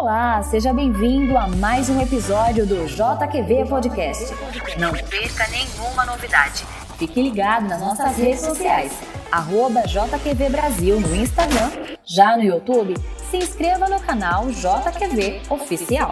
Olá, seja bem-vindo a mais um episódio do JQV Podcast. Não perca nenhuma novidade. Fique ligado nas nossas redes sociais, arroba JQV Brasil no Instagram, já no YouTube, se inscreva no canal JQV Oficial.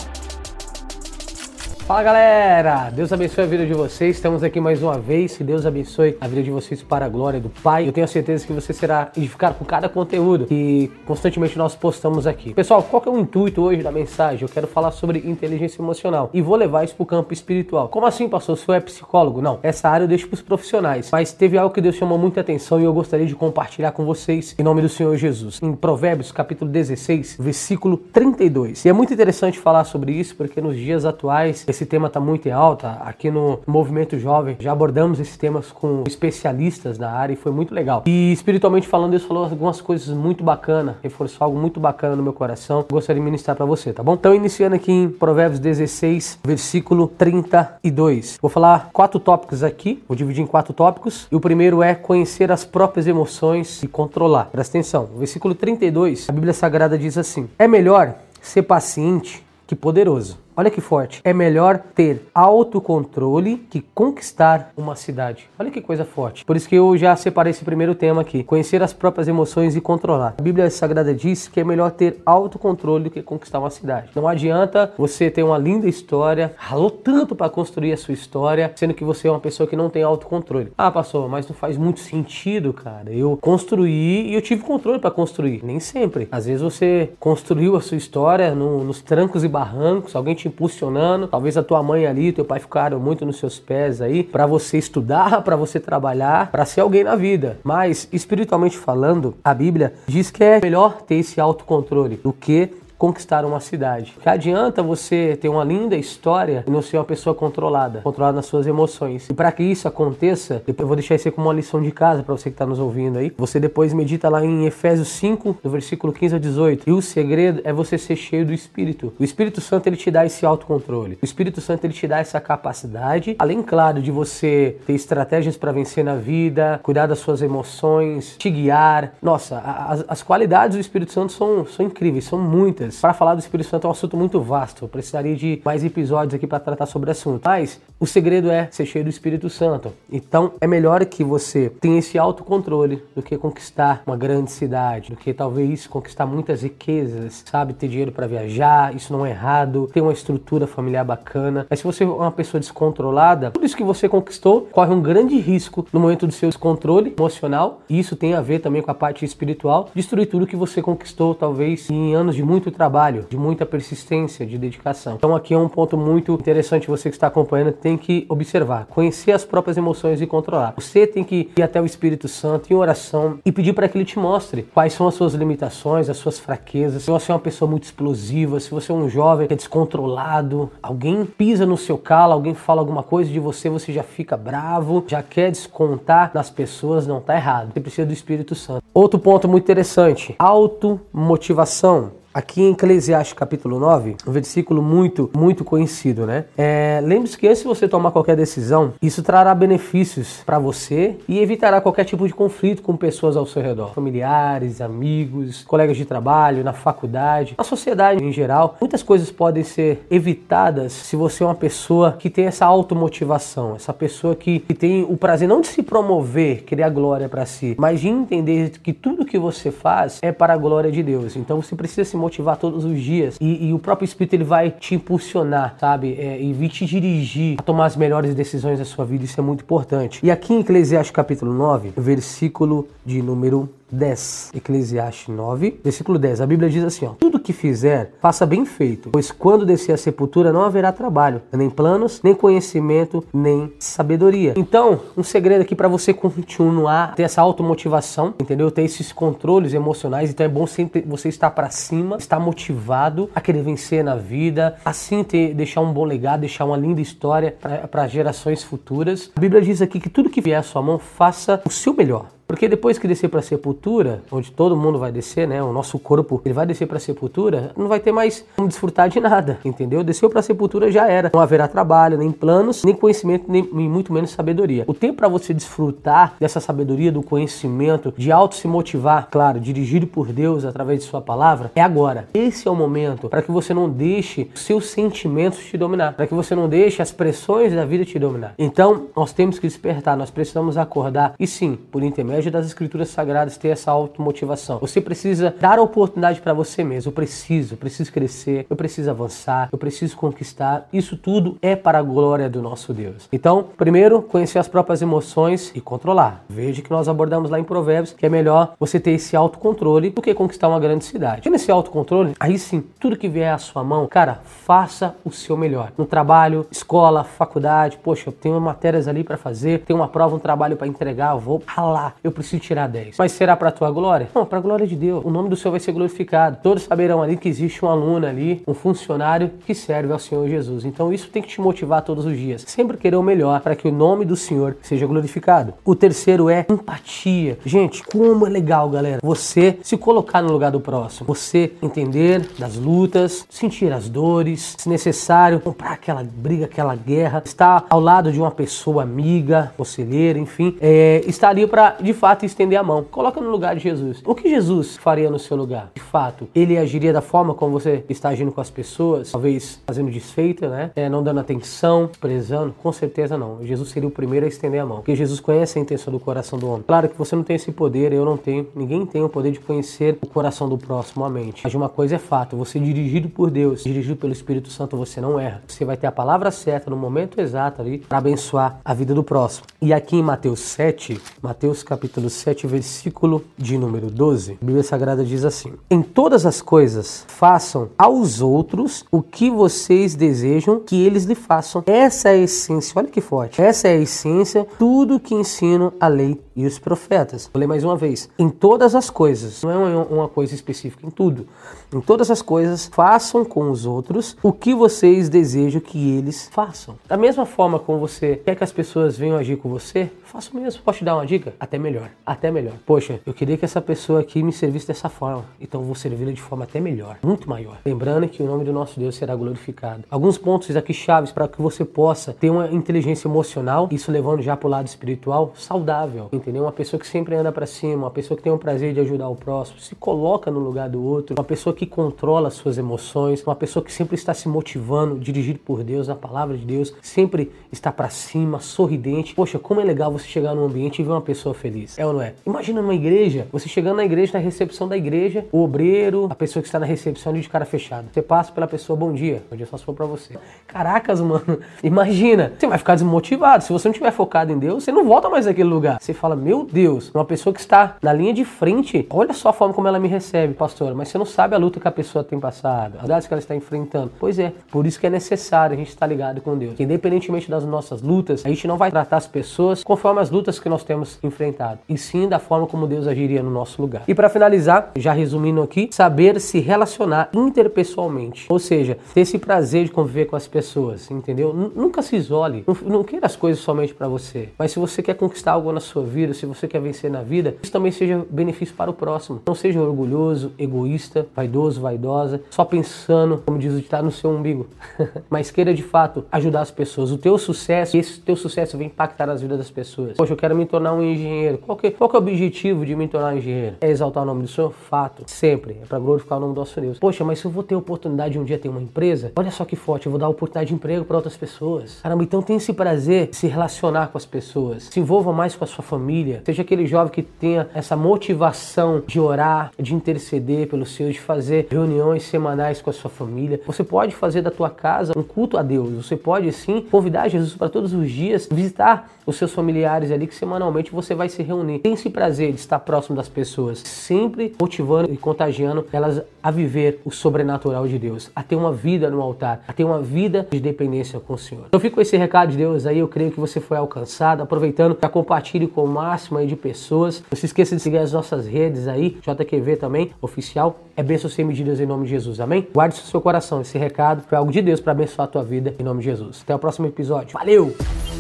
Fala galera, Deus abençoe a vida de vocês. Estamos aqui mais uma vez. Que Deus abençoe a vida de vocês para a glória do Pai. Eu tenho certeza que você será edificado com cada conteúdo que constantemente nós postamos aqui. Pessoal, qual que é o intuito hoje da mensagem? Eu quero falar sobre inteligência emocional e vou levar isso para o campo espiritual. Como assim, pastor? Senhor é psicólogo? Não, essa área eu deixo para os profissionais. Mas teve algo que Deus chamou muita atenção e eu gostaria de compartilhar com vocês em nome do Senhor Jesus. Em Provérbios, capítulo 16, versículo 32. E é muito interessante falar sobre isso porque nos dias atuais esse tema está muito em alta. Aqui no Movimento Jovem já abordamos esses temas com especialistas na área e foi muito legal. E espiritualmente falando, Deus falou algumas coisas muito bacanas, reforçou algo muito bacana no meu coração. Gostaria de ministrar para você, tá bom? Então, iniciando aqui em Provérbios 16, versículo 32. Vou falar quatro tópicos aqui, vou dividir em quatro tópicos. E o primeiro é conhecer as próprias emoções e controlar. Presta atenção. Versículo 32, a Bíblia Sagrada diz assim: É melhor ser paciente que poderoso. Olha que forte. É melhor ter autocontrole que conquistar uma cidade. Olha que coisa forte. Por isso que eu já separei esse primeiro tema aqui: conhecer as próprias emoções e controlar. A Bíblia Sagrada diz que é melhor ter autocontrole do que conquistar uma cidade. Não adianta você ter uma linda história, ralou tanto para construir a sua história, sendo que você é uma pessoa que não tem autocontrole. Ah, pastor, mas não faz muito sentido, cara. Eu construí e eu tive controle para construir. Nem sempre. Às vezes você construiu a sua história no, nos trancos e barrancos, alguém te impulsionando. Talvez a tua mãe ali, teu pai ficaram muito nos seus pés aí para você estudar, para você trabalhar, para ser alguém na vida. Mas espiritualmente falando, a Bíblia diz que é melhor ter esse autocontrole do que conquistar uma cidade. Que adianta você ter uma linda história e não ser uma pessoa controlada, controlada nas suas emoções. E para que isso aconteça, eu vou deixar isso como uma lição de casa para você que está nos ouvindo aí. Você depois medita lá em Efésios 5, do versículo 15 a 18. E o segredo é você ser cheio do Espírito. O Espírito Santo ele te dá esse autocontrole. O Espírito Santo ele te dá essa capacidade, além claro de você ter estratégias para vencer na vida, cuidar das suas emoções, te guiar. Nossa, as, as qualidades do Espírito Santo são, são incríveis, são muitas. Para falar do Espírito Santo é um assunto muito vasto. Eu precisaria de mais episódios aqui para tratar sobre o assunto. Mas o segredo é ser cheio do Espírito Santo. Então é melhor que você tenha esse autocontrole do que conquistar uma grande cidade, do que talvez conquistar muitas riquezas, sabe? Ter dinheiro para viajar, isso não é errado, ter uma estrutura familiar bacana. Mas se você é uma pessoa descontrolada, tudo isso que você conquistou corre um grande risco no momento do seu descontrole emocional. E isso tem a ver também com a parte espiritual, destruir tudo que você conquistou, talvez em anos de muito trabalho, de muita persistência, de dedicação. Então aqui é um ponto muito interessante você que está acompanhando tem que observar, conhecer as próprias emoções e controlar. Você tem que ir até o Espírito Santo em oração e pedir para que ele te mostre quais são as suas limitações, as suas fraquezas. Se você é uma pessoa muito explosiva, se você é um jovem que é descontrolado, alguém pisa no seu calo, alguém fala alguma coisa de você, você já fica bravo, já quer descontar nas pessoas, não tá errado. Você precisa do Espírito Santo. Outro ponto muito interessante, automotivação. Aqui em Eclesiastes capítulo 9, um versículo muito, muito conhecido, né? É, Lembre-se que antes de você tomar qualquer decisão, isso trará benefícios para você e evitará qualquer tipo de conflito com pessoas ao seu redor. Familiares, amigos, colegas de trabalho, na faculdade, na sociedade em geral. Muitas coisas podem ser evitadas se você é uma pessoa que tem essa automotivação, essa pessoa que, que tem o prazer não de se promover, a glória para si, mas de entender que tudo que você faz é para a glória de Deus. Então você precisa se motivar todos os dias e, e, o próprio Espírito ele vai te impulsionar, sabe? É, e vir te dirigir a tomar as melhores decisões da sua vida, isso é muito importante. E aqui em Eclesiastes capítulo 9, versículo de número 10. Eclesiastes 9, versículo 10. A Bíblia diz assim: ó, Tudo que fizer, faça bem feito, pois quando descer a sepultura não haverá trabalho, nem planos, nem conhecimento, nem sabedoria. Então, um segredo aqui para você continuar ter essa automotivação, entendeu? Ter esses controles emocionais. Então é bom sempre você estar para cima, estar motivado a querer vencer na vida, assim ter, deixar um bom legado, deixar uma linda história para gerações futuras. A Bíblia diz aqui que tudo que vier à sua mão, faça o seu melhor Porque depois que descer para a sepultura, onde todo mundo vai descer, né? O nosso corpo, ele vai descer para a sepultura, não vai ter mais como desfrutar de nada, entendeu? Desceu para a sepultura já era. Não haverá trabalho, nem planos, nem conhecimento, nem muito menos sabedoria. O tempo para você desfrutar dessa sabedoria, do conhecimento, de auto se motivar, claro, dirigido por Deus através de sua palavra, é agora. Esse é o momento para que você não deixe seus sentimentos te dominar, para que você não deixe as pressões da vida te dominar. Então, nós temos que despertar, nós precisamos acordar e sim, por intermédio das escrituras sagradas, ter essa automotivação. Você precisa dar oportunidade para você mesmo. Eu preciso, eu preciso crescer, eu preciso avançar, eu preciso conquistar. Isso tudo é para a glória do nosso Deus. Então, primeiro, conhecer as próprias emoções e controlar. Veja que nós abordamos lá em Provérbios que é melhor você ter esse autocontrole do que conquistar uma grande cidade. Tendo esse autocontrole, aí sim, tudo que vier à sua mão, cara, faça o seu melhor. No trabalho, escola, faculdade, poxa, eu tenho matérias ali para fazer, tenho uma prova, um trabalho para entregar, eu vou ralar, preciso tirar 10. Mas será para tua glória? Não, para a glória de Deus. O nome do Senhor vai ser glorificado. Todos saberão ali que existe um aluno ali, um funcionário que serve ao Senhor Jesus. Então isso tem que te motivar todos os dias. Sempre querer o melhor para que o nome do Senhor seja glorificado. O terceiro é empatia. Gente, como é legal, galera, você se colocar no lugar do próximo. Você entender das lutas, sentir as dores, se necessário, comprar aquela briga, aquela guerra, estar ao lado de uma pessoa amiga, conselheira, enfim, é, estar ali para de fato estender a mão. Coloca no lugar de Jesus. O que Jesus faria no seu lugar? De fato, ele agiria da forma como você está agindo com as pessoas, talvez fazendo desfeita, né? É, não dando atenção, prezando? Com certeza não. Jesus seria o primeiro a estender a mão, porque Jesus conhece a intenção do coração do homem. Claro que você não tem esse poder, eu não tenho, ninguém tem o poder de conhecer o coração do próximo, a mente. Mas uma coisa é fato, você dirigido por Deus, dirigido pelo Espírito Santo, você não erra. Você vai ter a palavra certa no momento exato ali para abençoar a vida do próximo. E aqui em Mateus 7, Mateus capítulo 7, versículo de número 12, a Bíblia Sagrada diz assim: Em todas as coisas façam aos outros o que vocês desejam que eles lhe façam. Essa é a essência, olha que forte. Essa é a essência, tudo que ensino a lei e os profetas. Vou ler mais uma vez. Em todas as coisas, não é uma coisa específica, em tudo. Em todas as coisas, façam com os outros o que vocês desejam que eles façam. Da mesma forma como você quer que as pessoas venham agir com você, faça o mesmo. Posso te dar uma dica? Até melhor. Até melhor. Poxa, eu queria que essa pessoa aqui me servisse dessa forma. Então vou servi-la de forma até melhor, muito maior. Lembrando que o nome do nosso Deus será glorificado. Alguns pontos aqui chaves para que você possa ter uma inteligência emocional, isso levando já para o lado espiritual, saudável. Entendeu? Uma pessoa que sempre anda para cima, uma pessoa que tem o prazer de ajudar o próximo, se coloca no lugar do outro, uma pessoa que controla as suas emoções, uma pessoa que sempre está se motivando, dirigido por Deus, na palavra de Deus, sempre está para cima, sorridente. Poxa, como é legal você chegar num ambiente e ver uma pessoa feliz. É ou não é? Imagina numa igreja, você chegando na igreja, na recepção da igreja, o obreiro, a pessoa que está na recepção ali de cara fechada. Você passa pela pessoa, bom dia. Bom dia só se for pra você. Caracas, mano. Imagina. Você vai ficar desmotivado. Se você não estiver focado em Deus, você não volta mais naquele lugar. Você fala, meu Deus, uma pessoa que está na linha de frente, olha só a forma como ela me recebe, pastor. Mas você não sabe a luta que a pessoa tem passado, as verdades que ela está enfrentando. Pois é, por isso que é necessário a gente estar ligado com Deus. Independentemente das nossas lutas, a gente não vai tratar as pessoas conforme as lutas que nós temos enfrentado, e sim da forma como Deus agiria no nosso lugar. E para finalizar, já resumindo aqui, saber se relacionar interpessoalmente, ou seja, ter esse prazer de conviver com as pessoas, entendeu? Nunca se isole, não, não queira as coisas somente para você, mas se você quer conquistar algo na sua vida, se você quer vencer na vida, isso também seja benefício para o próximo. Não seja orgulhoso, egoísta, vaidoso, vaidosa, só pensando, como diz o ditado, no seu umbigo, mas queira de fato ajudar as pessoas. O teu sucesso, esse teu sucesso vai impactar as vidas das pessoas. Poxa, eu quero me tornar um engenheiro. Qual que, qual que é o objetivo de me tornar engenheiro? É exaltar o nome do Senhor? Fato. Sempre. É para glorificar o nome do nosso Deus. Poxa, mas se eu vou ter oportunidade de um dia ter uma empresa, olha só que forte, eu vou dar oportunidade de emprego para outras pessoas. Caramba, então tem esse prazer de se relacionar com as pessoas. Se envolva mais com a sua família. Seja aquele jovem que tenha essa motivação de orar, de interceder pelo Senhor, de fazer reuniões semanais com a sua família. Você pode fazer da tua casa um culto a Deus. Você pode sim convidar Jesus para todos os dias visitar os seus familiares ali que semanalmente você vai se reunir. Tem esse prazer de estar próximo das pessoas, sempre motivando e contagiando elas a viver o sobrenatural de Deus, a ter uma vida no altar, a ter uma vida de dependência com o Senhor. Eu fico com esse recado de Deus aí, eu creio que você foi alcançado, aproveitando para compartilhe com o máximo aí de pessoas. Não se esqueça de seguir as nossas redes aí, JQV também, oficial. É bênção sem medidas em nome de Jesus, amém? Guarde no seu coração esse recado, foi algo de Deus para abençoar a tua vida em nome de Jesus. Até o próximo episódio. Valeu!